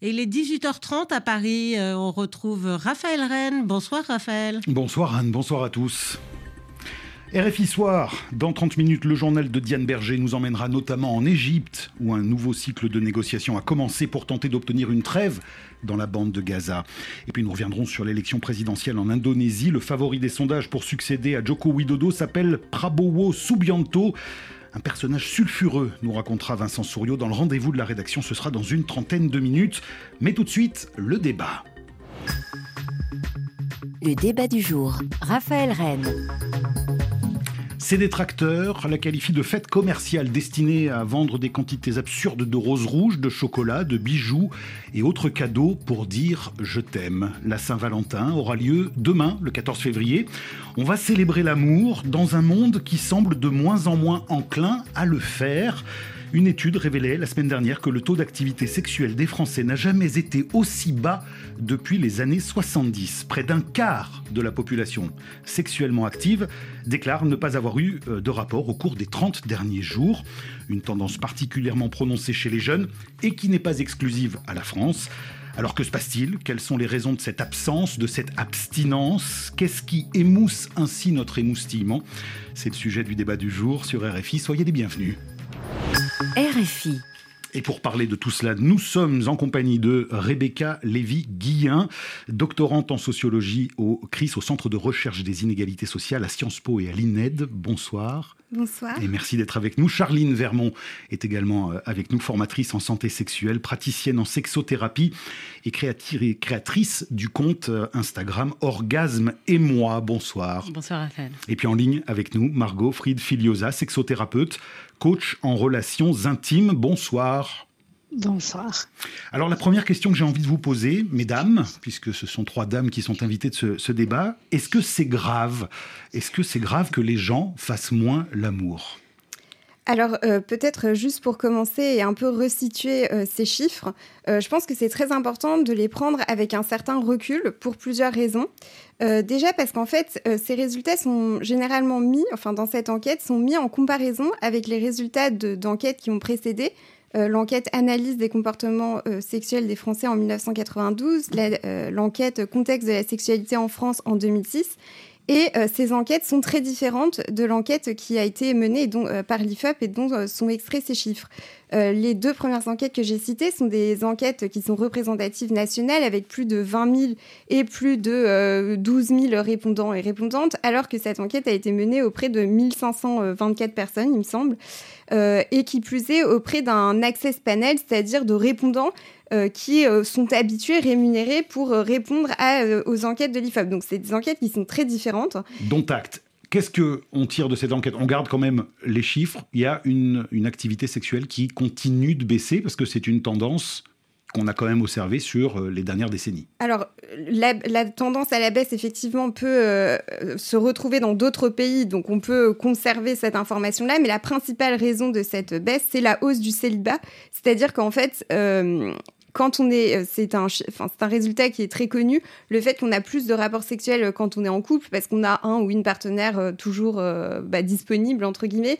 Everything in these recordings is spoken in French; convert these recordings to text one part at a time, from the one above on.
Et il est 18h30 à Paris. Euh, on retrouve Raphaël Rennes. Bonsoir Raphaël. Bonsoir Anne, bonsoir à tous. RFI Soir, dans 30 minutes, le journal de Diane Berger nous emmènera notamment en Égypte, où un nouveau cycle de négociations a commencé pour tenter d'obtenir une trêve dans la bande de Gaza. Et puis nous reviendrons sur l'élection présidentielle en Indonésie. Le favori des sondages pour succéder à Joko Widodo s'appelle Prabowo Subianto. Un personnage sulfureux, nous racontera Vincent Souriau dans le rendez-vous de la rédaction. Ce sera dans une trentaine de minutes. Mais tout de suite, le débat. Le débat du jour. Raphaël Rennes. Ses détracteurs la qualifient de fête commerciale destinée à vendre des quantités absurdes de roses rouges, de chocolat, de bijoux et autres cadeaux pour dire je t'aime. La Saint-Valentin aura lieu demain, le 14 février. On va célébrer l'amour dans un monde qui semble de moins en moins enclin à le faire. Une étude révélait la semaine dernière que le taux d'activité sexuelle des Français n'a jamais été aussi bas depuis les années 70. Près d'un quart de la population sexuellement active déclare ne pas avoir eu euh, de rapport au cours des 30 derniers jours. Une tendance particulièrement prononcée chez les jeunes et qui n'est pas exclusive à la France. Alors que se passe-t-il? Quelles sont les raisons de cette absence, de cette abstinence? Qu'est-ce qui émousse ainsi notre émoustillement? C'est le sujet du débat du jour sur RFI. Soyez les bienvenus. RFI. Et pour parler de tout cela, nous sommes en compagnie de Rebecca Lévy-Guillain, doctorante en sociologie au CRIS, au Centre de recherche des inégalités sociales à Sciences Po et à l'INED. Bonsoir. Bonsoir. Et merci d'être avec nous. Charline Vermont est également euh, avec nous, formatrice en santé sexuelle, praticienne en sexothérapie et créatrice du compte euh, Instagram Orgasme et moi. Bonsoir. Bonsoir Raphaël. Et puis en ligne avec nous, Margot Fried Filiosa, sexothérapeute, coach en relations intimes. Bonsoir. Bonsoir. Alors la première question que j'ai envie de vous poser, mesdames, puisque ce sont trois dames qui sont invitées de ce, débat, est-ce que c'est grave Est-ce que c'est grave que les gens fassent moins l'amour? Alors euh, peut-être juste pour commencer et un peu resituer euh, ces chiffres, euh, je pense que c'est très important de les prendre avec un certain recul pour plusieurs raisons. déjà parce qu'en fait, ces résultats sont généralement mis, enfin dans cette enquête, sont mis en comparaison avec les résultats d'enquêtes qui ont précédé, euh, l'enquête analyse des comportements euh, sexuels des Français en 1992, euh, l'enquête contexte de la sexualité en France en 2006. Et ces enquêtes sont très différentes de l'enquête qui a été menée par l'IFOP et dont sont extraits ces chiffres. les deux premières enquêtes que j'ai citées sont des enquêtes qui sont représentatives nationales avec plus de 20 000 et plus de 12 000 répondants et répondantes, alors que cette enquête a été menée auprès de 1524 personnes, il me semble. Euh, et qui plus est auprès d'un access panel, c'est-à-dire de répondants euh, qui euh, sont habitués, rémunérés pour répondre aux enquêtes de l'IFOP. Donc c'est des enquêtes qui sont très différentes. Dont acte. Qu'est-ce qu'on tire de cette enquête On garde quand même les chiffres. Il y a une, une activité sexuelle qui continue de baisser parce que c'est une tendance qu'on a quand même observé sur euh, les dernières décennies. Alors, la, tendance à la baisse, effectivement, peut euh, se retrouver dans d'autres pays, donc on peut conserver cette information-là, mais la principale raison de cette baisse, c'est la hausse du célibat, c'est-à-dire qu'en fait, euh, quand on est, euh, c'est un, enfin, c'est un résultat qui est très connu, le fait qu'on a plus de rapports sexuels euh, quand on est en couple, parce qu'on a un ou une partenaire euh, toujours bah, disponible, entre guillemets,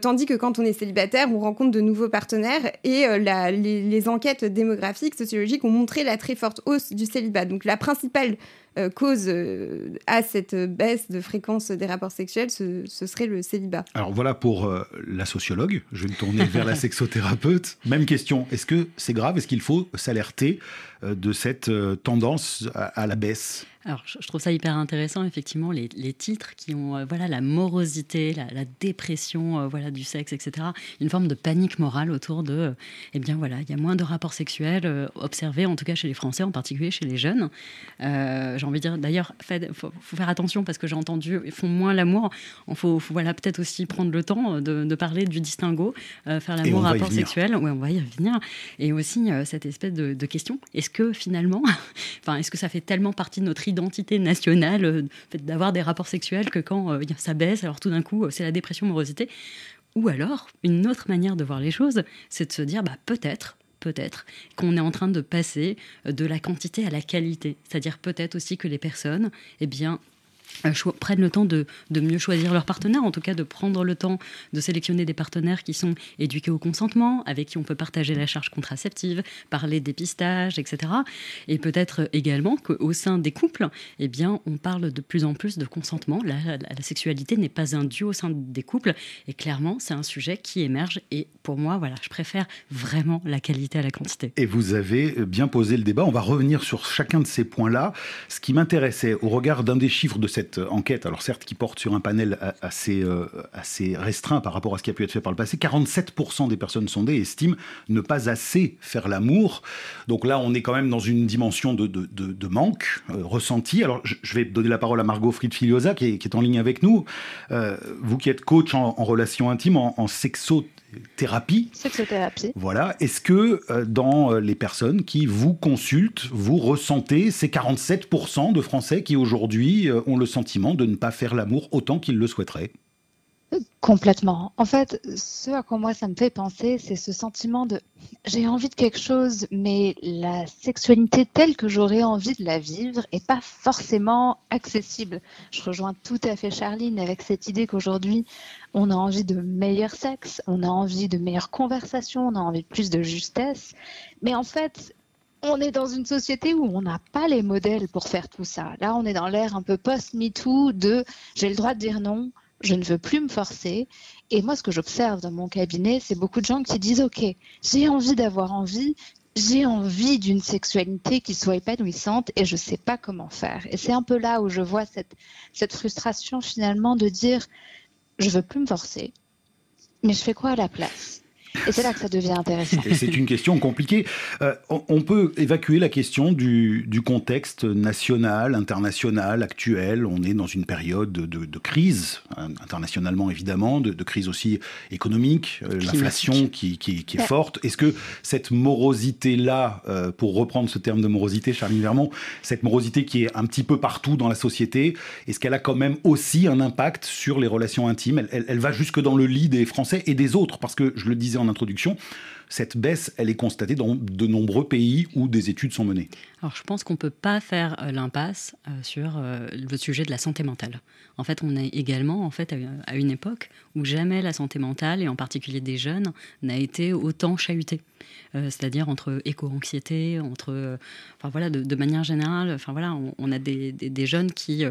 tandis que quand on est célibataire, on rencontre de nouveaux partenaires, et les, les, enquêtes démographiques, sociologiques ont montré la très forte hausse du célibat. Donc la principale euh, cause euh, à cette baisse de fréquence des rapports sexuels, ce, serait le célibat. Alors voilà pour euh, la sociologue. Je vais me tourner vers la sexothérapeute. Même question. Est-ce que c'est grave? Est-ce qu'il faut s'alerter de cette tendance à la baisse? Alors, je trouve ça hyper intéressant, effectivement, les, titres qui ont, euh, voilà, la morosité, la, dépression, euh, voilà, du sexe, etc. Une forme de panique morale autour de, euh, eh bien, voilà, il y a moins de rapports sexuels observés, en tout cas chez les Français, en particulier chez les jeunes. j'ai envie de dire, d'ailleurs, il faut, faire attention parce que j'ai entendu, ils font moins l'amour. Il faut, voilà, peut-être aussi prendre le temps de, parler du distinguo, faire l'amour rapport sexuel. Oui, on va y revenir. Et aussi cette espèce de, de question, est-ce que finalement, enfin, est-ce que ça fait tellement partie de notre identité identité nationale, euh, d'avoir des rapports sexuels que quand euh, ça baisse, alors tout d'un coup, euh, c'est la dépression, morosité. Ou alors, une autre manière de voir les choses, c'est de se dire, bah, peut-être, peut-être qu'on est en train de passer de la quantité à la qualité. C'est-à-dire peut-être aussi que les personnes, eh bien, prennent le temps de, mieux choisir leurs partenaires, en tout cas de prendre le temps de sélectionner des partenaires qui sont éduqués au consentement, avec qui on peut partager la charge contraceptive, parler dépistage, etc. Et peut-être également qu'au sein des couples, eh bien, on parle de plus en plus de consentement. La, sexualité n'est pas un duo au sein des couples, et clairement, c'est un sujet qui émerge. Et pour moi, voilà, je préfère vraiment la qualité à la quantité. Et vous avez bien posé le débat. On va revenir sur chacun de ces points-là. Ce qui m'intéressait, au regard d'un des chiffres de cette enquête, alors certes qui porte sur un panel assez, euh, assez restreint par rapport à ce qui a pu être fait par le passé, 47% des personnes sondées estiment ne pas assez faire l'amour. Donc là, on est quand même dans une dimension de, manque euh, ressenti. Alors je, vais donner la parole à Margot Fried-Filiosa qui, est, en ligne avec nous. Euh, vous qui êtes coach en, en relations intimes, en, en sexo thérapie. Sexothérapie. Voilà. Est-ce que euh, dans euh, les personnes qui vous consultent, vous ressentez ces 47% de Français qui aujourd'hui euh, ont le sentiment de ne pas faire l'amour autant qu'ils le souhaiteraient? Complètement. En fait, ce à quoi moi ça me fait penser, c'est ce sentiment de j'ai envie de quelque chose, mais la sexualité telle que j'aurais envie de la vivre est pas forcément accessible. Je rejoins tout à fait Charline avec cette idée qu'aujourd'hui, on a envie de meilleur sexe, on a envie de meilleures conversations, on a envie de plus de justesse. Mais en fait, on est dans une société où on n'a pas les modèles pour faire tout ça. Là, on est dans l'ère un peu post-MeToo de j'ai le droit de dire non, je ne veux plus me forcer. Et moi, ce que j'observe dans mon cabinet, c'est beaucoup de gens qui disent, OK, j'ai envie d'avoir envie, j'ai envie d'une sexualité qui soit épanouissante et je ne sais pas comment faire. Et c'est un peu là où je vois cette, cette frustration finalement de dire, je veux plus me forcer, mais je fais quoi à la place? Et c'est là que ça devient intéressant. C'est une question compliquée. Euh, on peut évacuer la question du, contexte national, international, actuel. On est dans une période de, crise, internationalement évidemment, de, crise aussi économique, euh, l'inflation qui, est forte. Est-ce que cette morosité-là, euh, pour reprendre ce terme de morosité, Charline Vermont, cette morosité qui est un petit peu partout dans la société, est-ce qu'elle a quand même aussi un impact sur les relations intimes? Elle, elle va jusque dans le lit des Français et des autres, parce que je le disais en introduction, cette baisse, elle est constatée dans de nombreux pays où des études sont menées. Alors je pense qu'on ne peut pas faire euh, l'impasse euh, sur euh, le sujet de la santé mentale. En fait, on est également en fait, à une époque où jamais la santé mentale, et en particulier des jeunes, n'a été autant chahutée. c'est-à-dire entre éco-anxiété, entre, enfin voilà, de, manière générale, enfin voilà, on, a des, des, jeunes qui,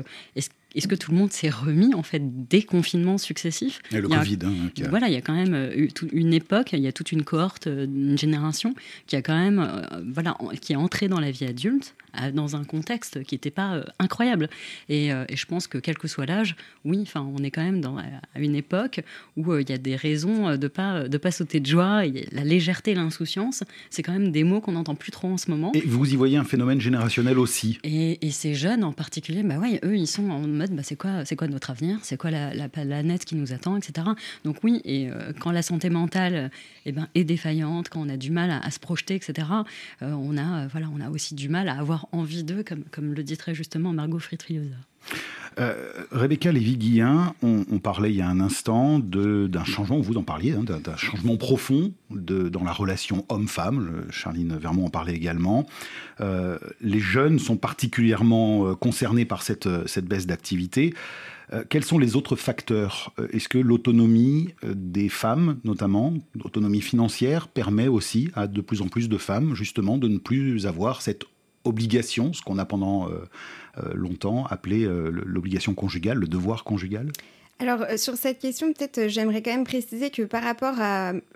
est-ce que tout le monde s'est remis en fait des confinements successifs Et le Covid. Hein, voilà, il y a quand même euh, une époque, il y a toute une cohorte, euh, une génération qui a quand même, euh, voilà, qui est entrée dans la vie adulte dans un contexte qui n'était pas incroyable. Et, je pense que quel que soit l'âge, oui, enfin, on est quand même dans, à une époque où il y a des raisons de pas de pas sauter de joie. Et la légèreté, l'insouciance, c'est quand même des mots qu'on n'entend plus trop en ce moment. Et vous y voyez un phénomène générationnel aussi? Et, et ces jeunes en particulier, bah ouais, eux, ils sont en mode bah, c'est quoi, notre avenir, c'est quoi la, planète qui nous attend, etc. Donc oui, et euh, quand la santé mentale eh ben, est défaillante, quand on a du mal à, se projeter, etc., euh, on, a, euh, voilà, on a aussi du mal à avoir envie d'eux, comme, comme le dit très justement Margot Fritriosa. Euh, Rebecca Lévy-Guillain, on, parlait il y a un instant d'un changement, vous en parliez, hein, d'un changement profond dans la relation homme-femme. Charline Vermont en parlait également. Euh, les jeunes sont particulièrement euh, concernés par cette, baisse d'activité. quels sont les autres facteurs? Est-ce que l'autonomie des femmes, notamment, l'autonomie financière, permet aussi à de plus en plus de femmes, justement, de ne plus avoir cette obligation, ce qu'on a pendant longtemps appelé euh, l'obligation conjugale, le devoir conjugal? Alors euh, sur cette question, peut-être j'aimerais quand même préciser que par rapport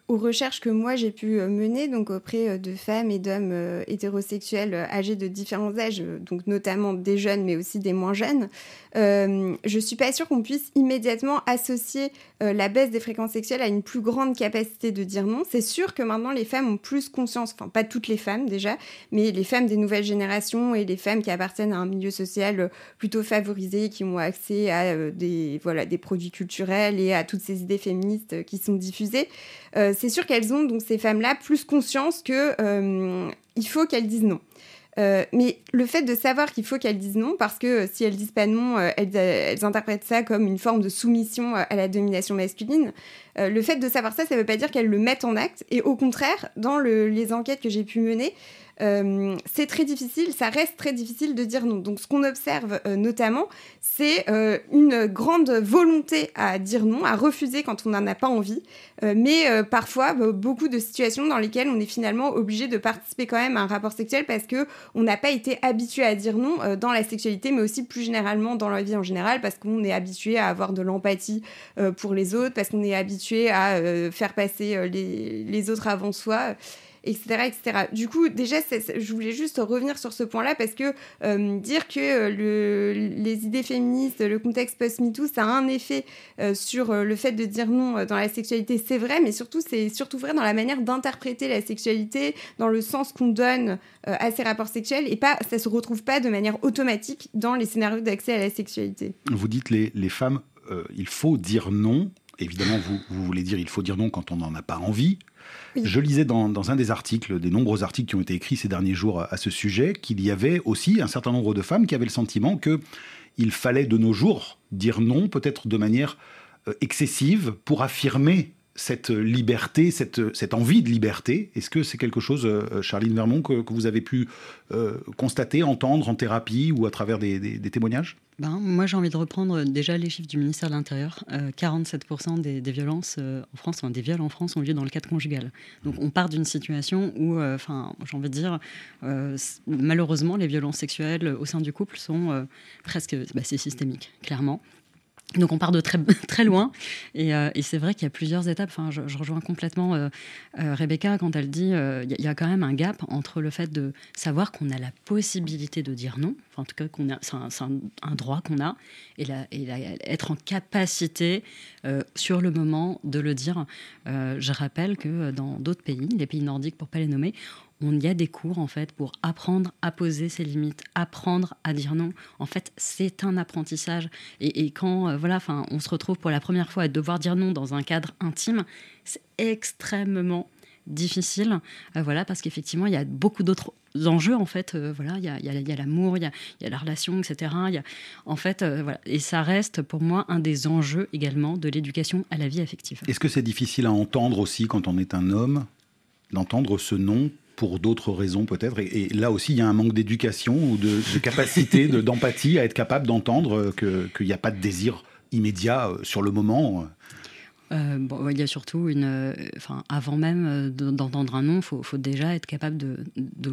aux recherches que moi j'ai pu mener, auprès de femmes et d'hommes hétérosexuels âgés de différents âges, notamment des jeunes mais aussi des moins jeunes, euh, je suis pas sûre qu'on puisse immédiatement associer la baisse des fréquences sexuelles à une plus grande capacité de dire non. C'est sûr que maintenant les femmes ont plus conscience, enfin pas toutes les femmes déjà, mais les femmes des nouvelles générations et les femmes qui appartiennent à un milieu social plutôt favorisé, qui ont accès à des voilà des produits culturels et à toutes ces idées féministes qui sont diffusées, euh, c'est sûr qu'elles ont, donc ces femmes-là, plus conscience que euh, il faut qu'elles disent non. Euh, mais le fait de savoir qu'il faut qu'elles disent non, parce que si elles disent pas non, elles, elles, interprètent ça comme une forme de soumission à la domination masculine. le fait de savoir ça, ça ne veut pas dire qu'elles le mettent en acte. Et au contraire, dans le, les enquêtes que j'ai pu mener, euh, c'est très difficile, ça reste très difficile de dire non. Donc ce qu'on observe euh, notamment, c'est une grande volonté à dire non, à refuser quand on n'en a pas envie, mais parfois beaucoup de situations dans lesquelles on est finalement obligé de participer quand même à un rapport sexuel parce que on n'a pas été habitué à dire non dans la sexualité, mais aussi plus généralement dans la vie en général, parce qu'on est habitué à avoir de l'empathie pour les autres, parce qu'on est habitué à faire passer les autres avant soi etc.. Du coup, déjà, je voulais juste revenir sur ce point-là parce que euh, dire que euh, le, les idées féministes, le contexte post-MeToo, ça a un effet euh, sur le fait de dire non dans la sexualité, c'est vrai, mais surtout, c'est surtout vrai dans la manière d'interpréter la sexualité, dans le sens qu'on donne à ces rapports sexuels, et pas, ça se retrouve pas de manière automatique dans les scénarios d'accès à la sexualité. Vous dites les, les femmes, il faut dire non. Évidemment, vous, vous voulez dire il faut dire non quand on n'en a pas envie, je lisais dans, un des articles, des nombreux articles qui ont été écrits ces derniers jours à, ce sujet, qu'il y avait aussi un certain nombre de femmes qui avaient le sentiment que il fallait de nos jours dire non, peut-être de manière euh, excessive, pour affirmer cette liberté, cette, cette envie de liberté. Est-ce que c'est quelque chose, euh, Charline Vermont, que, vous avez pu euh, constater, entendre en thérapie ou à travers des, témoignages? Ben, Moi, j'ai envie de reprendre déjà les chiffres du ministère de l'Intérieur. 47% des, des, violences en France, des viols en France ont lieu dans le cadre conjugal. Donc on part d'une situation où, enfin, j'ai envie de dire, malheureusement, les violences sexuelles au sein du couple sont presque, bah, c'est systémique, clairement. Donc on part de très, très loin euh, et, c'est vrai qu'il y a plusieurs étapes. Enfin, je, rejoins complètement euh, euh, Rebecca quand elle dit il y, a quand même un gap entre le fait de savoir qu'on a la possibilité de dire non, enfin, en tout cas qu'on a, c'est un, droit qu'on a, et, et être en capacité sur le moment de le dire. je rappelle que dans d'autres pays, les pays nordiques pour pas les nommer, on y a des cours en fait pour apprendre à poser ses limites, apprendre à dire non. En fait, c'est un apprentissage. Et, quand euh, voilà, enfin, on se retrouve pour la première fois à devoir dire non dans un cadre intime, c'est extrêmement difficile, euh, voilà, parce qu'effectivement, il y a beaucoup d'autres enjeux en fait. Euh, voilà, il y a, l'amour, il y a, la relation, etc. En fait, voilà, et ça reste pour moi un des enjeux également de l'éducation à la vie affective. Est-ce que c'est difficile à entendre aussi quand on est un homme d'entendre ce non pour d'autres raisons peut-être. Et, là aussi, il y a un manque d'éducation ou de, capacité, d'empathie à être capable d'entendre qu'il n'y a pas de désir immédiat euh, sur le moment. Euh, bon, il y a surtout une. Euh, enfin, avant même d'entendre un nom, il faut, déjà être capable de,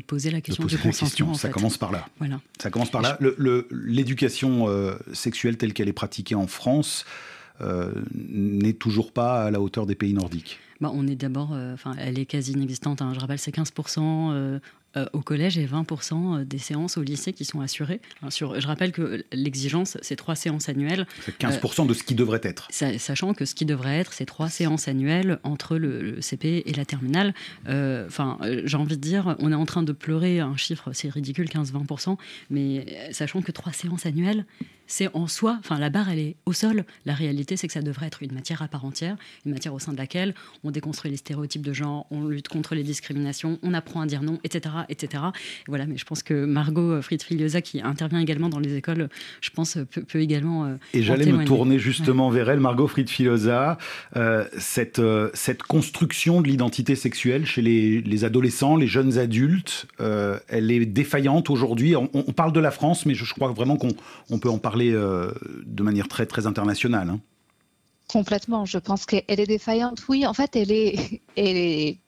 poser la question du consentement. ça commence par là. Voilà. Ça commence par là. L'éducation sexuelle telle qu'elle est pratiquée en France n'est toujours pas à la hauteur des pays nordiques. Bah, on est d'abord, euh, elle est quasi inexistante. Hein. Je rappelle, c'est 15% euh, euh, au collège et 20% des séances au lycée qui sont assurées. je rappelle que l'exigence, c'est trois séances annuelles. C'est 15% de ce qui devrait être. Sachant que ce qui devrait être, c'est trois séances annuelles entre le, CP et la terminale. Enfin, j'ai envie de dire, on est en train de pleurer un chiffre, c'est ridicule, 15-20%, mais sachant que trois séances annuelles, c'est en soi, enfin la barre elle est au sol. La réalité c'est que ça devrait être une matière à part entière, une matière au sein de laquelle on déconstruit les stéréotypes de genre, on lutte contre les discriminations, on apprend à dire non, etc., etc. voilà, mais je pense que Margot Fried-Filiosa qui intervient également dans les écoles, je pense peut, également. Euh, Et j'allais me tourner justement vers elle, Margot Fried-Filiosa, euh, cette euh, cette construction de l'identité sexuelle chez les, adolescents, les jeunes adultes, elle est défaillante aujourd'hui. On, parle de la France, mais je, je crois vraiment qu'on peut en parler euh, de manière très, très internationale. Hein. Complètement. Je pense qu'elle est défaillante. Oui, en fait, elle est, elle est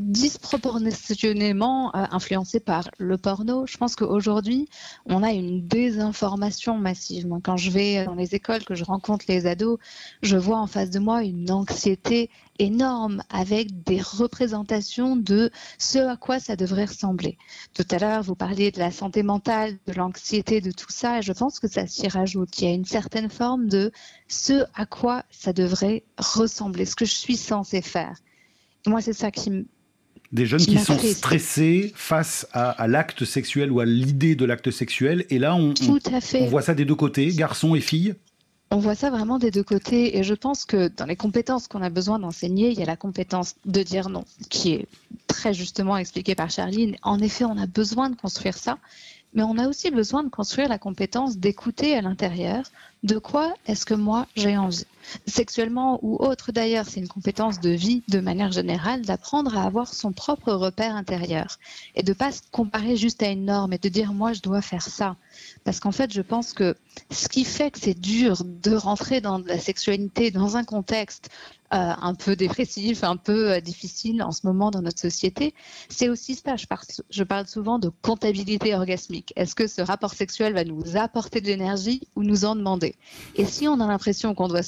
disproportionnellement euh, influencée par le porno. Je pense qu'aujourd'hui, on a une désinformation massive. quand je vais dans les écoles, que je rencontre les ados, je vois en face de moi une anxiété énorme avec des représentations de ce à quoi ça devrait ressembler. Tout à l'heure, vous parliez de la santé mentale, de l'anxiété, de tout ça, et je pense que ça s'y rajoute. Il y a une certaine forme de ce à quoi ça devrait ressembler, ce que je suis censé faire. Moi, c'est ça qui me des jeunes qui, sont stressés face à, l'acte sexuel ou à l'idée de l'acte sexuel. Et là, on, on, voit ça des deux côtés, garçons et filles? On voit ça vraiment des deux côtés. Et je pense que dans les compétences qu'on a besoin d'enseigner, il y a la compétence de dire non, qui est très justement expliquée par Charline. En effet, on a besoin de construire ça. mais on a aussi besoin de construire la compétence d'écouter à l'intérieur de quoi est-ce que moi j'ai envie? Sexuellement ou autre d'ailleurs, c'est une compétence de vie de manière générale d'apprendre à avoir son propre repère intérieur et de pas se comparer juste à une norme et de dire moi je dois faire ça. Parce qu'en fait, je pense que ce qui fait que c'est dur de rentrer dans la sexualité dans un contexte euh, un peu dépressif, un peu euh, difficile en ce moment dans notre société, c'est aussi ça. Je parle, je parle souvent de comptabilité orgasmique. Est-ce que ce rapport sexuel va nous apporter de l'énergie ou nous en demander? Et si on a l'impression qu'on doit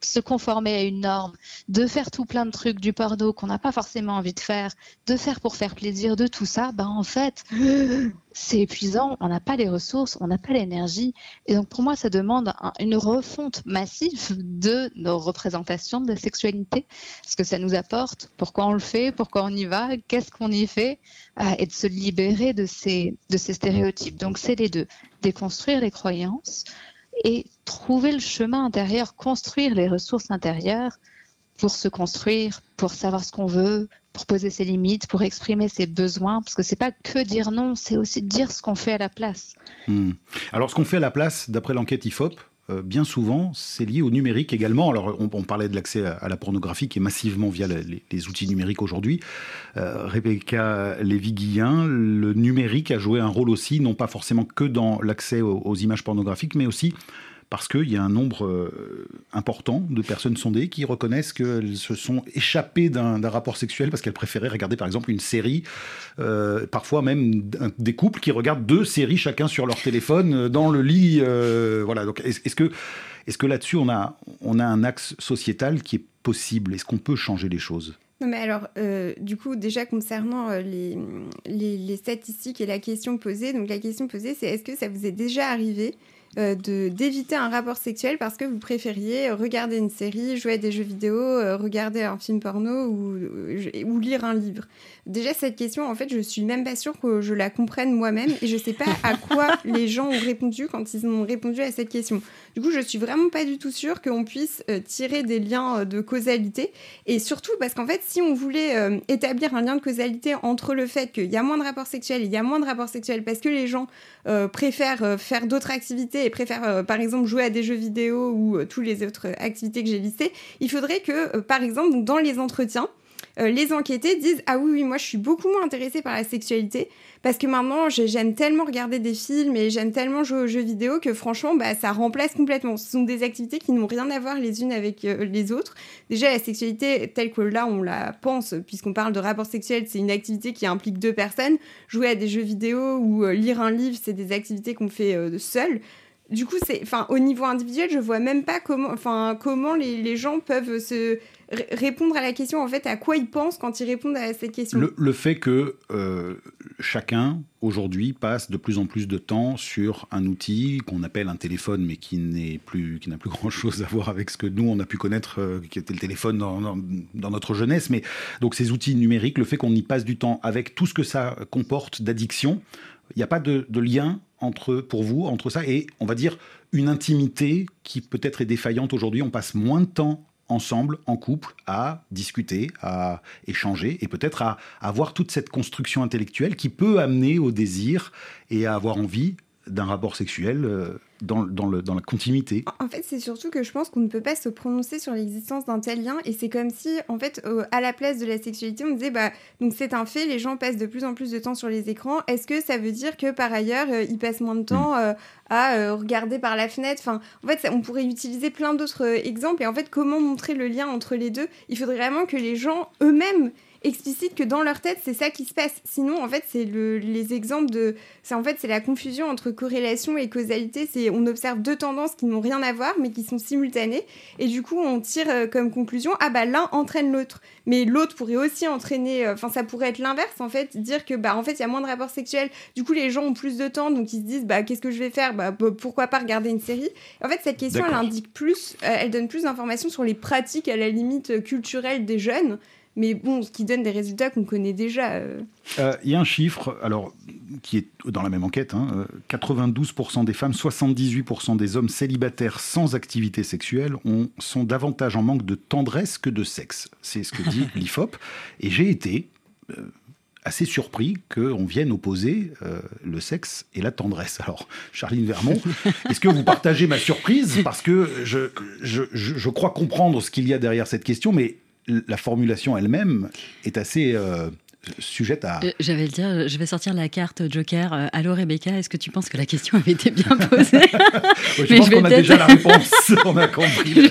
se conformer à une norme, de faire tout plein de trucs du porno qu'on n'a pas forcément envie de faire, de faire pour faire plaisir, de tout ça, ben en fait, c'est épuisant, on n'a pas les ressources, on n'a pas l'énergie. Et donc pour moi, ça demande une refonte massive de nos représentations de la sexualité, ce que ça nous apporte, pourquoi on le fait, pourquoi on y va, qu'est-ce qu'on y fait, euh, et de se libérer de ces, de ces stéréotypes. Donc c'est les deux, déconstruire les croyances, et trouver le chemin intérieur, construire les ressources intérieures pour se construire, pour savoir ce qu'on veut, pour poser ses limites, pour exprimer ses besoins, parce que c'est pas que dire non, c'est aussi dire ce qu'on fait à la place. Hmm. Alors ce qu'on fait à la place, d'après l'enquête IFOP, bien souvent, c'est lié au numérique également. Alors, on, parlait de l'accès à, la pornographie qui est massivement via les, outils numériques aujourd'hui. Euh, Rebecca Lévy-Guillain, le numérique a joué un rôle aussi, non pas forcément que dans l'accès aux, images pornographiques, mais aussi parce qu'il y a un nombre euh, important de personnes sondées qui reconnaissent qu'elles se sont échappées d'un rapport sexuel parce qu'elles préféraient regarder par exemple une série, euh, parfois même des couples qui regardent deux séries chacun sur leur téléphone euh, dans le lit. voilà. Donc est-ce que, est que là-dessus on a, on a un axe sociétal qui est possible? Est-ce qu'on peut changer les choses? Non, mais alors, du coup, déjà concernant les, les, statistiques et la question posée, donc la question posée, c'est est-ce que ça vous est déjà arrivé euh, d'éviter un rapport sexuel parce que vous préfériez regarder une série, jouer à des jeux vidéo, euh, regarder un film porno ou, ou, lire un livre. Déjà, cette question, en fait, je suis même pas sûre que je la comprenne moi-même et je sais pas à quoi les gens ont répondu quand ils ont répondu à cette question. Du coup, je suis vraiment pas du tout sûre qu'on puisse euh, tirer des liens de causalité. Et surtout parce qu'en fait, si on voulait établir un lien de causalité entre le fait qu'il y a moins de rapports sexuels, il y a moins de rapports sexuels parce que les gens préfèrent faire d'autres activités et préfèrent euh, par exemple jouer à des jeux vidéo ou euh, toutes les autres activités que j'ai listées, il faudrait que euh, par exemple dans les entretiens, les enquêtés disent ah oui oui moi je suis beaucoup moins intéressée par la sexualité parce que maintenant j'aime tellement regarder des films et j'aime tellement jouer aux jeux vidéo que franchement bah, ça remplace complètement. Ce sont des activités qui n'ont rien à voir les unes avec les autres. Déjà la sexualité telle que là on la pense puisqu'on parle de rapport sexuel c'est une activité qui implique deux personnes. Jouer à des jeux vidéo ou lire un livre c'est des activités qu'on fait seul du coup, c'est, enfin, au niveau individuel, je vois même pas comment, enfin, comment les, gens peuvent se répondre à la question. En fait, à quoi ils pensent quand ils répondent à cette question. Le, fait que euh, chacun aujourd'hui passe de plus en plus de temps sur un outil qu'on appelle un téléphone, mais qui n'est plus, qui n'a plus grand chose à voir avec ce que nous on a pu connaître, euh, qui était le téléphone dans, dans, notre jeunesse. Mais donc ces outils numériques, le fait qu'on y passe du temps avec tout ce que ça comporte d'addiction, il n'y a pas de, lien entre, pour vous entre ça et, on va dire, une intimité qui peut-être est défaillante aujourd'hui. On passe moins de temps ensemble, en couple, à discuter, à échanger et peut-être à avoir toute cette construction intellectuelle qui peut amener au désir et à avoir envie d'un rapport sexuel euh, dans, dans, le, dans la continuité. En fait, c'est surtout que je pense qu'on ne peut pas se prononcer sur l'existence d'un tel lien et c'est comme si, en fait, à la place de la sexualité, on disait, bah, donc c'est un fait, les gens passent de plus en plus de temps sur les écrans. Est-ce que ça veut dire que par ailleurs, euh, ils passent moins de temps hmm. euh, à regarder par la fenêtre? Enfin, en fait, on pourrait utiliser plein d'autres exemples et en fait, comment montrer le lien entre les deux? Il faudrait vraiment que les gens eux-mêmes explicite que dans leur tête, c'est ça qui se passe. Sinon, en fait, c'est le, les exemples de. C'est en fait, c'est la confusion entre corrélation et causalité. C'est on observe deux tendances qui n'ont rien à voir, mais qui sont simultanées. Et du coup, on tire euh, comme conclusion ah bah l'un entraîne l'autre. Mais l'autre pourrait aussi entraîner. Euh, enfin, ça pourrait être l'inverse, en fait. Dire que bah en fait, il y a moins de rapports sexuels. Du coup, les gens ont plus de temps, donc ils se disent bah qu'est-ce que je vais faire? Bah pourquoi pas regarder une série? En fait, cette question, elle indique plus, euh, elle donne plus d'informations sur les pratiques à la limite culturelle des jeunes mais bon, ce qui donne des résultats qu'on connaît déjà. Euh. Euh, il y a un chiffre, alors qui est dans la même enquête, 92% hein, euh, des femmes, 78% des hommes célibataires sans activité sexuelle ont, sont davantage en manque de tendresse que de sexe. C'est ce que dit l'IFOP. Et j'ai été assez surpris qu'on vienne opposer euh, le sexe et la tendresse. Alors, Charline Vermont, est-ce que vous partagez ma surprise? Parce que je, je, je, crois comprendre ce qu'il y a derrière cette question, mais la formulation elle-même est assez... Euh, sujette à. Euh, j'avais le dire, je vais sortir la carte Joker. Euh, allô Rebecca, est-ce que tu penses que la question avait été bien posée Je pense qu'on a déjà la réponse, on a compris.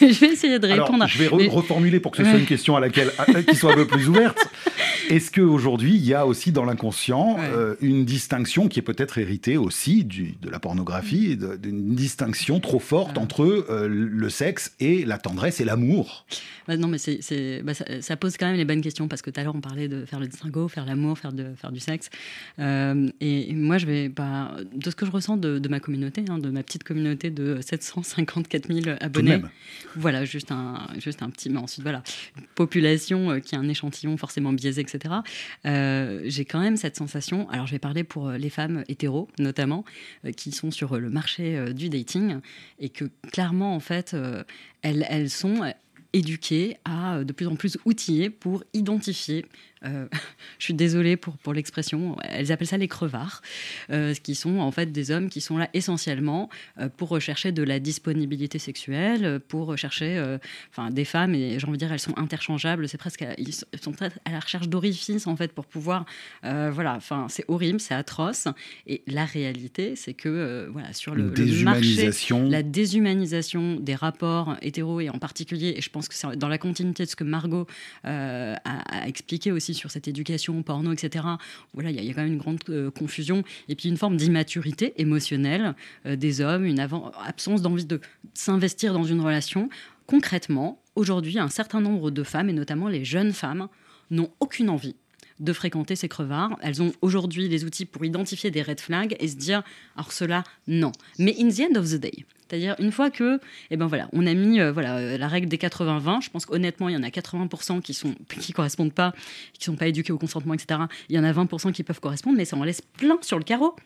Je vais essayer de répondre. je vais reformuler pour que ce soit une question à laquelle, qui soit un peu plus ouverte. Est-ce qu'aujourd'hui, il y a aussi dans l'inconscient euh, une distinction qui est peut-être héritée aussi du, de la pornographie, d'une distinction trop forte entre le sexe et la tendresse et l'amour? Bah, Non, mais c'est, bah, ça, ça, pose quand même les bonnes questions parce que tout à l'heure, on parlait de faire le distinguo, faire l'amour, faire, de, faire du sexe. Euh, et moi, je vais, bah, de ce que je ressens de, ma communauté, hein, de ma petite communauté de 754 000 abonnés. Voilà, juste un, juste un petit. Mais ensuite, voilà, une population euh, qui a un échantillon forcément biaisé, etc. Euh, j'ai quand même cette sensation. Alors, je vais parler pour les femmes hétéros, notamment, qui sont sur le marché du dating et que clairement, en fait, elles, elles sont éduquées à de plus en plus outillées pour identifier euh, je suis désolée pour, pour l'expression, elles appellent ça les crevards, euh, qui sont en fait des hommes qui sont là essentiellement euh, pour rechercher de la disponibilité sexuelle, pour rechercher enfin, des femmes, et j'ai envie de dire, elles sont interchangeables, c'est presque, ils sont à la recherche d'orifices en fait pour pouvoir, voilà, enfin, c'est horrible, c'est atroce, et la réalité, c'est que, voilà, sur le, marché, la déshumanisation des rapports hétéros, et en particulier, et je pense que c'est dans la continuité de ce que Margot a, a expliqué aussi sur cette éducation porno, etc. Voilà, il y, a quand même une grande euh, confusion et puis une forme d'immaturité émotionnelle euh, des hommes, une absence d'envie de s'investir dans une relation. Concrètement, aujourd'hui, un certain nombre de femmes, et notamment les jeunes femmes, n'ont aucune envie de fréquenter ces crevards. Elles ont aujourd'hui les outils pour identifier des red flags et se dire, alors cela, non. Mais in the end of the day, c'est-à-dire une fois que, eh ben voilà, on a mis euh, voilà euh, la règle des 80-20. Je pense qu'honnêtement, il y en a 80% qui sont qui correspondent pas, qui sont pas éduqués au consentement, etc. Il y en a 20% qui peuvent correspondre, mais ça en laisse plein sur le carreau.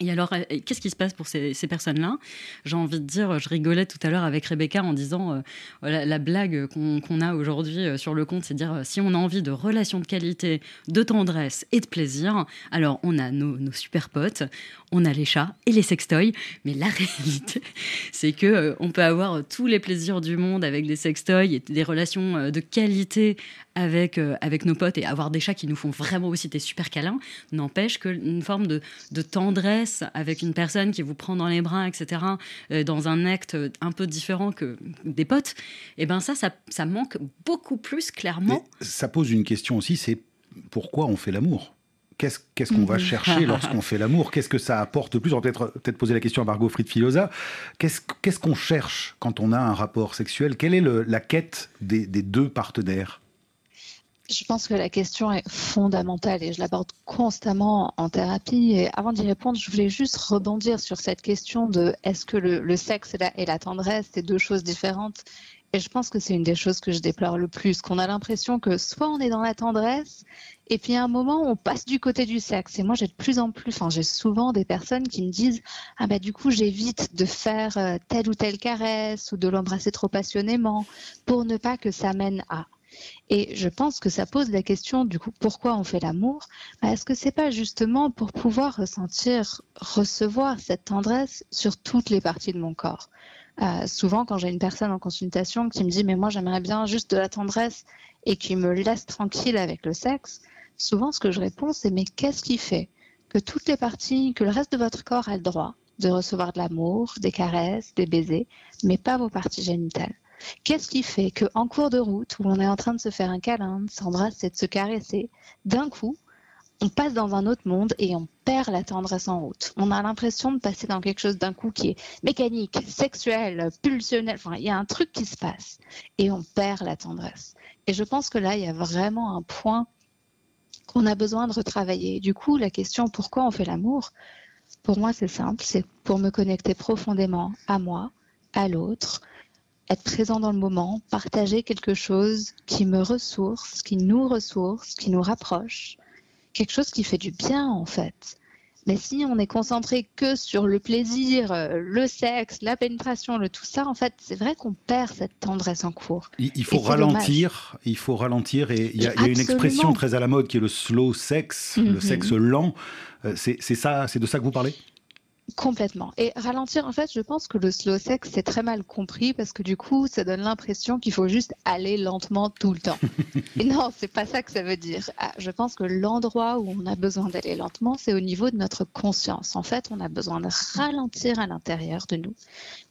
Et alors, euh, qu'est-ce qui se passe pour ces, personnes-là? J'ai envie de dire, je rigolais tout à l'heure avec Rebecca en disant, la, blague qu'on a aujourd'hui sur le compte, c'est dire, si on a envie de relations de qualité, de tendresse et de plaisir, alors on a nos, nos super potes, on a les chats et les sextoys, mais la réalité, c'est que euh, on peut avoir tous les plaisirs du monde avec des sextoys et des relations euh, de qualité avec, euh, avec nos potes et avoir des chats qui nous font vraiment aussi des super câlins, n'empêche qu'une forme de, de, tendresse avec une personne qui vous prend dans les bras, etc., dans un acte un peu différent que des potes, et eh ben ça, ça, ça manque beaucoup plus clairement. ça pose une question aussi, c'est pourquoi on fait l'amour? Qu'est-ce qu'on va mhm. chercher lorsqu'on fait l'amour? Qu'est-ce que ça apporte de plus? On va peut-être peut poser la question à Margot Fried-Filosa. Qu'est-ce qu'on cherche quand on a un rapport sexuel? Quelle est la quête des, deux partenaires? Je pense que la question est fondamentale et je l'aborde constamment en thérapie. Et avant d'y répondre, je voulais juste rebondir sur cette question de est-ce que le, sexe et la, tendresse, c'est deux choses différentes? Et je pense que c'est une des choses que je déplore le plus, qu'on a l'impression que soit on est dans la tendresse, et puis à un moment on passe du côté du sexe. Et moi j'ai de plus en plus, enfin j'ai souvent des personnes qui me disent ah bah du coup j'évite de faire euh, telle ou telle caresse ou de l'embrasser trop passionnément pour ne pas que ça mène à. Et je pense que ça pose la question du coup pourquoi on fait l'amour? Bah, Est-ce que c'est pas justement pour pouvoir ressentir, recevoir cette tendresse sur toutes les parties de mon corps? Euh, souvent, quand j'ai une personne en consultation qui me dit mais moi j'aimerais bien juste de la tendresse et qui me laisse tranquille avec le sexe, souvent ce que je réponds c'est mais qu'est-ce qui fait que toutes les parties, que le reste de votre corps a le droit de recevoir de l'amour, des caresses, des baisers, mais pas vos parties génitales? Qu'est-ce qui fait qu'en cours de route, où on est en train de se faire un câlin, de s'embrasser, de se caresser, d'un coup, on passe dans un autre monde et on perd la tendresse en route? On a l'impression de passer dans quelque chose d'un coup qui est mécanique, sexuel, pulsionnel. Enfin, il y a un truc qui se passe et on perd la tendresse. Et je pense que là, il y a vraiment un point qu'on a besoin de retravailler. Du coup, la question pourquoi on fait l'amour, pour moi, c'est simple. C'est pour me connecter profondément à moi, à l'autre, être présent dans le moment, partager quelque chose qui me ressource, qui nous ressource, qui nous rapproche quelque chose qui fait du bien en fait. Mais si on est concentré que sur le plaisir, euh, le sexe, la pénétration, le tout ça, en fait, c'est vrai qu'on perd cette tendresse en cours. Il, faut ralentir, il faut ralentir, et il y, a une expression très à la mode qui est le slow sex, le mhm. sexe lent. Euh, c'est ça, c'est de ça que vous parlez? Complètement. Et ralentir, en fait, je pense que le slow sex, c'est très mal compris parce que du coup, ça donne l'impression qu'il faut juste aller lentement tout le temps. Et non, c'est pas ça que ça veut dire. Ah, je pense que l'endroit où on a besoin d'aller lentement, c'est au niveau de notre conscience. En fait, on a besoin de ralentir à l'intérieur de nous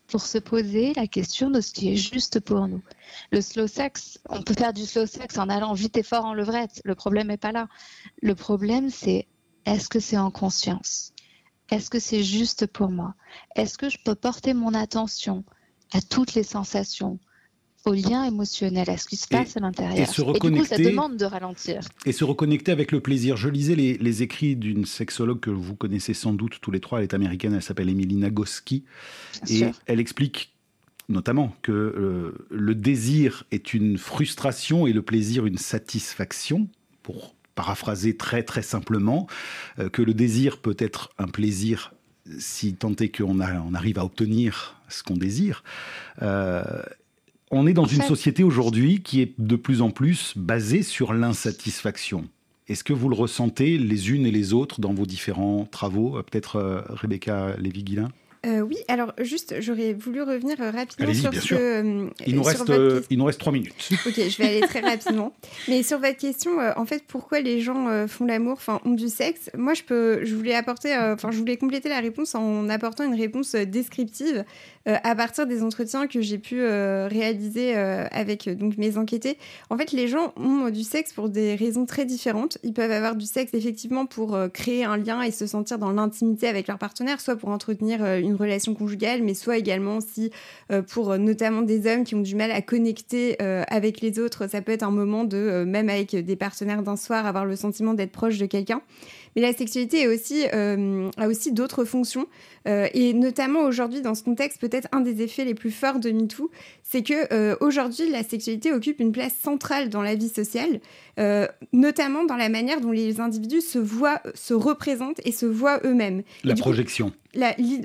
pour se poser la question de ce qui est juste pour nous. Le slow sex, on peut faire du slow sex en allant vite et fort en levrette. Le problème n'est pas là. Le problème, c'est est-ce que c'est en conscience? Est-ce que c'est juste pour moi? Est-ce que je peux porter mon attention à toutes les sensations, au lien émotionnel, à ce qui se passe à l'intérieur? Et, se reconnecter, et du coup, ça demande de ralentir. Et se reconnecter avec le plaisir. Je lisais les, écrits d'une sexologue que vous connaissez sans doute tous les trois. Elle est américaine, elle s'appelle Emily Nagoski. et elle explique notamment que euh, le désir est une frustration et le plaisir une satisfaction. Pour paraphraser très très simplement, euh, que le désir peut être un plaisir si tant est qu'on on arrive à obtenir ce qu'on désire. Euh, on est dans une société aujourd'hui qui est de plus en plus basée sur l'insatisfaction. Est-ce que vous le ressentez les unes et les autres dans vos différents travaux? Euh, Peut-être Rebecca Lévy-Guilin? Euh, oui, alors juste, j'aurais voulu revenir euh, rapidement sur ce. Euh, il, nous reste, il nous reste trois minutes. Ok, je vais aller très rapidement. Mais sur votre question, en fait, pourquoi les gens font l'amour, enfin, ont du sexe Moi, je peux, je voulais apporter, enfin, je voulais compléter la réponse en apportant une réponse descriptive à partir des entretiens que j'ai pu réaliser avec donc mes enquêtés. En fait, les gens ont du sexe pour des raisons très différentes. Ils peuvent avoir du sexe effectivement pour créer un lien et se sentir dans l'intimité avec leur partenaire, soit pour entretenir une une relation conjugale, mais soit également aussi euh, pour euh, notamment des hommes qui ont du mal à connecter euh, avec les autres, ça peut être un moment de, même avec des partenaires d'un soir, avoir le sentiment d'être proche de quelqu'un. Mais la sexualité est aussi, a aussi d'autres fonctions. et notamment aujourd'hui, dans ce contexte, peut-être un des effets les plus forts de MeToo, c'est que aujourd'hui, la sexualité occupe une place centrale dans la vie sociale, notamment dans la manière dont les individus se voient, se représentent et se voient eux-mêmes. La projection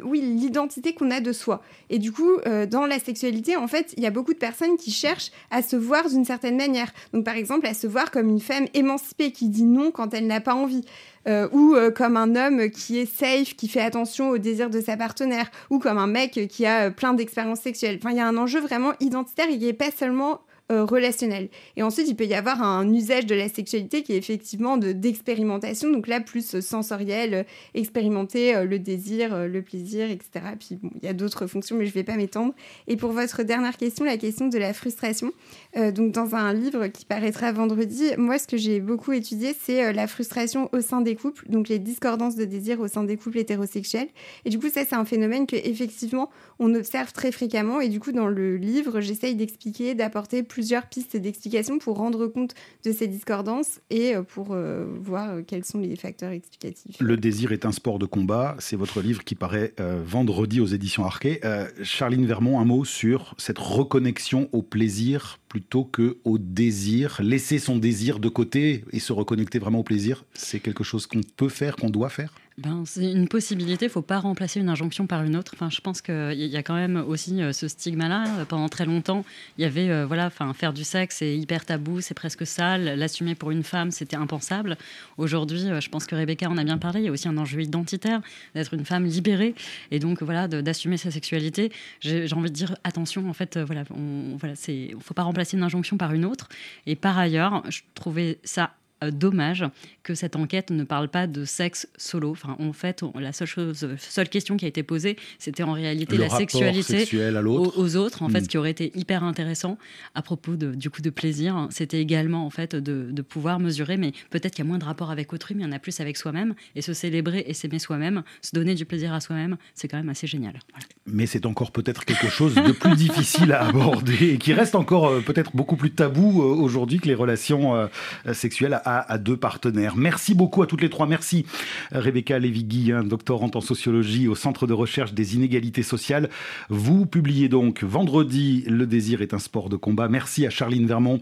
oui, l'identité qu'on a de soi. Et du coup, euh, dans la sexualité, en fait, il y a beaucoup de personnes qui cherchent à se voir d'une certaine manière. Donc, par exemple, à se voir comme une femme émancipée qui dit non quand elle n'a pas envie. Euh, ou euh, comme un homme qui est safe, qui fait attention aux désirs de sa partenaire, ou comme un mec qui a plein d'expériences sexuelles. Enfin, il y a un enjeu vraiment identitaire qui n'est pas seulement euh, relationnel. Et ensuite, il peut y avoir un usage de la sexualité qui est effectivement d'expérimentation, donc là, plus sensoriel, euh, expérimenter euh, le désir, le plaisir, etc. Puis il y a d'autres fonctions, mais je ne vais pas m'étendre. Et pour votre dernière question, la question de la frustration. donc, dans un livre qui paraîtra vendredi, moi, ce que j'ai beaucoup étudié, c'est la frustration au sein des couples, donc les discordances de désir au sein des couples hétérosexuels. Et du coup, ça, c'est un phénomène que effectivement on observe très fréquemment. Et du coup, dans le livre, j'essaye d'expliquer, d'apporter plusieurs pistes d'explication pour rendre compte de ces discordances et euh, pour euh, voir euh, quels sont les facteurs explicatifs. Le désir est un sport de combat. C'est votre livre qui paraît vendredi aux éditions Arquet. Charline Vermont, un mot sur cette reconnexion au plaisir plutôt que au désir. Laisser son désir de côté et se reconnecter vraiment au plaisir, c'est quelque chose qu'on peut faire, qu'on doit faire? Ben, c'est une possibilité, il ne faut pas remplacer une injonction par une autre. Enfin, je pense qu'il y a quand même aussi euh, ce stigma-là. Pendant très longtemps, il y avait, euh, voilà, enfin, faire du sexe, c'est hyper tabou, c'est presque sale. L'assumer pour une femme, c'était impensable. Aujourd'hui, euh, je pense que Rebecca en a bien parlé, il y a aussi un enjeu identitaire, d'être une femme libérée et donc, voilà, d'assumer sa sexualité. J'ai envie de dire, attention, en fait, voilà, on, voilà, il ne faut pas remplacer une injonction par une autre. Et par ailleurs, je trouvais ça dommage que cette enquête ne parle pas de sexe solo. Enfin, en fait, la seule chose, seule question qui a été posée, c'était en réalité la sexualité aux, autres. En fait, ce hmm. qui aurait été hyper intéressant à propos de, du coup de plaisir, c'était également en fait de, pouvoir mesurer, mais peut-être qu'il y a moins de rapport avec autrui, mais il y en a plus avec soi-même et se célébrer et s'aimer soi-même, se donner du plaisir à soi-même, c'est quand même assez génial. Mais c'est encore peut-être quelque chose de plus difficile à aborder et qui reste encore euh, peut-être beaucoup plus tabou euh, aujourd'hui que les relations sexuelles à à, deux partenaires. Merci beaucoup à toutes les trois. Merci Rebecca Lévy-Guillain, doctorante en sociologie au Centre de recherche des inégalités sociales. Vous publiez donc vendredi Le désir est un sport de combat. Merci à Charline Vermont,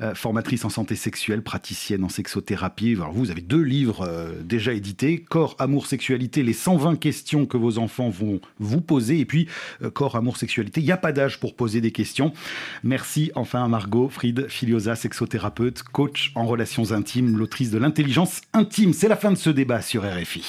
euh, formatrice en santé sexuelle, praticienne en sexothérapie. Vous avez deux livres euh, déjà édités, Corps, amour, sexualité, les 120 questions que vos enfants vont vous poser. Et puis, euh, Corps, amour, sexualité, il n'y a pas d'âge pour poser des questions. Merci enfin à Margot Fried, Filiosa, sexothérapeute, coach en relations intimes, l'autrice de l'intelligence intime. C'est la fin de ce débat sur RFI.